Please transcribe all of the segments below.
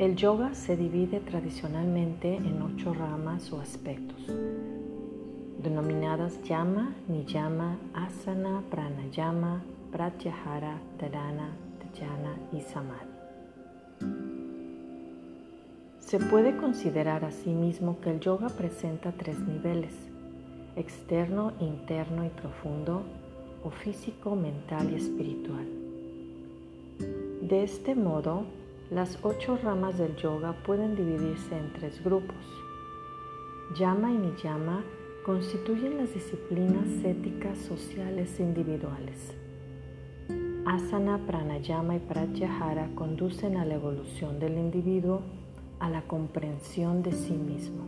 El yoga se divide tradicionalmente en ocho ramas o aspectos, denominadas yama, niyama, asana, pranayama, pratyahara, dharana, dhyana y samadhi. Se puede considerar asimismo que el yoga presenta tres niveles, externo, interno y profundo, o físico, mental y espiritual. De este modo, las ocho ramas del yoga pueden dividirse en tres grupos. Yama y Niyama constituyen las disciplinas éticas sociales e individuales. Asana, Pranayama y Pratyahara conducen a la evolución del individuo a la comprensión de sí mismo.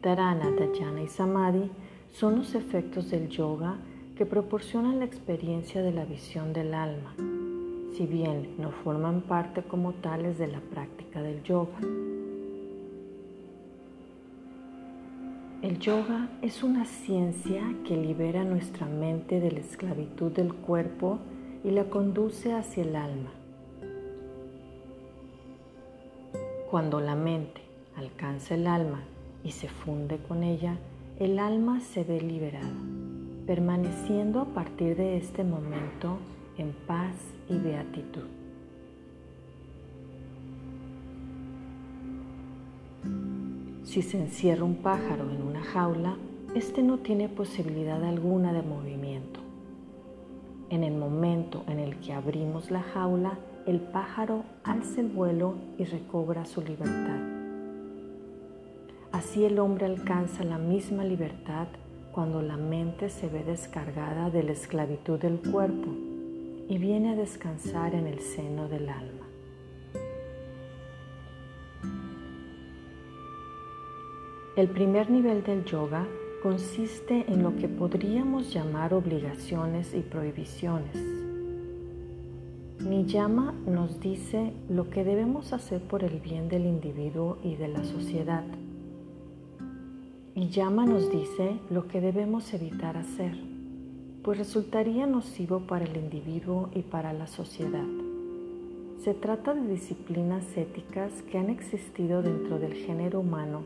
Dharana, Dhyana y Samadhi son los efectos del yoga que proporcionan la experiencia de la visión del alma si bien no forman parte como tales de la práctica del yoga. El yoga es una ciencia que libera nuestra mente de la esclavitud del cuerpo y la conduce hacia el alma. Cuando la mente alcanza el alma y se funde con ella, el alma se ve liberada, permaneciendo a partir de este momento en paz y beatitud. Si se encierra un pájaro en una jaula, éste no tiene posibilidad alguna de movimiento. En el momento en el que abrimos la jaula, el pájaro alza el vuelo y recobra su libertad. Así el hombre alcanza la misma libertad cuando la mente se ve descargada de la esclavitud del cuerpo y viene a descansar en el seno del alma. El primer nivel del yoga consiste en lo que podríamos llamar obligaciones y prohibiciones. Niyama nos dice lo que debemos hacer por el bien del individuo y de la sociedad. Y Yama nos dice lo que debemos evitar hacer pues resultaría nocivo para el individuo y para la sociedad. Se trata de disciplinas éticas que han existido dentro del género humano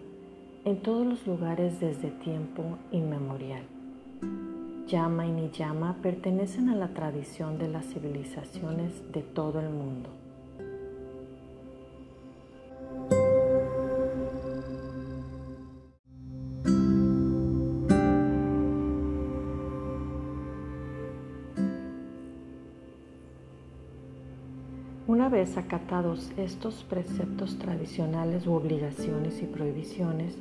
en todos los lugares desde tiempo inmemorial. Yama y Niyama pertenecen a la tradición de las civilizaciones de todo el mundo. Una vez acatados estos preceptos tradicionales u obligaciones y prohibiciones,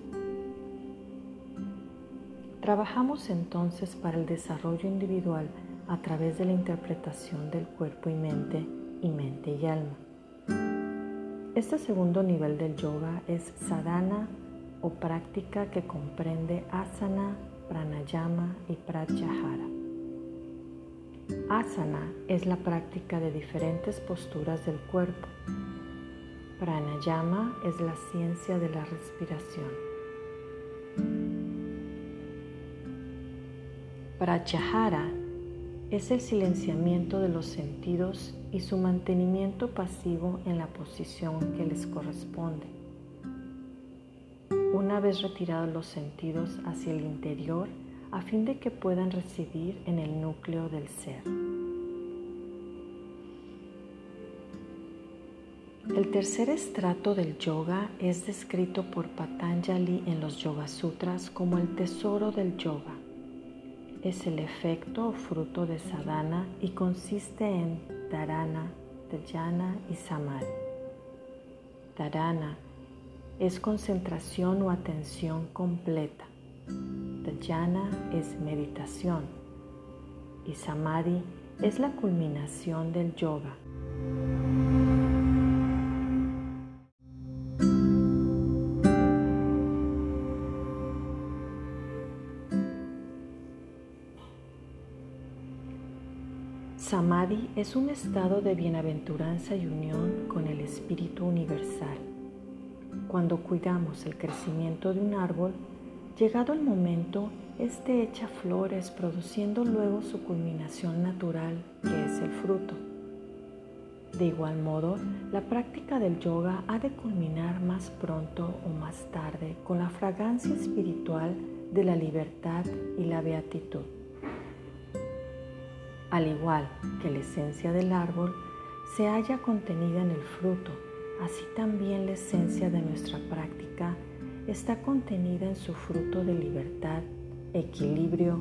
trabajamos entonces para el desarrollo individual a través de la interpretación del cuerpo y mente y mente y alma. Este segundo nivel del yoga es sadhana o práctica que comprende asana, pranayama y pratyahara. Asana es la práctica de diferentes posturas del cuerpo. Pranayama es la ciencia de la respiración. Pratyahara es el silenciamiento de los sentidos y su mantenimiento pasivo en la posición que les corresponde. Una vez retirados los sentidos hacia el interior, a fin de que puedan residir en el núcleo del ser. El tercer estrato del yoga es descrito por Patanjali en los Yoga Sutras como el tesoro del yoga. Es el efecto o fruto de sadhana y consiste en dharana, dhyana y samadhi. Dharana es concentración o atención completa. Dhyana es meditación y Samadhi es la culminación del yoga. Samadhi es un estado de bienaventuranza y unión con el Espíritu Universal. Cuando cuidamos el crecimiento de un árbol, Llegado el momento, este echa flores produciendo luego su culminación natural, que es el fruto. De igual modo, la práctica del yoga ha de culminar más pronto o más tarde con la fragancia espiritual de la libertad y la beatitud. Al igual que la esencia del árbol se halla contenida en el fruto, así también la esencia de nuestra práctica está contenida en su fruto de libertad, equilibrio,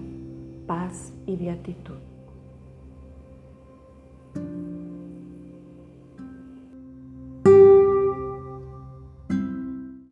paz y beatitud.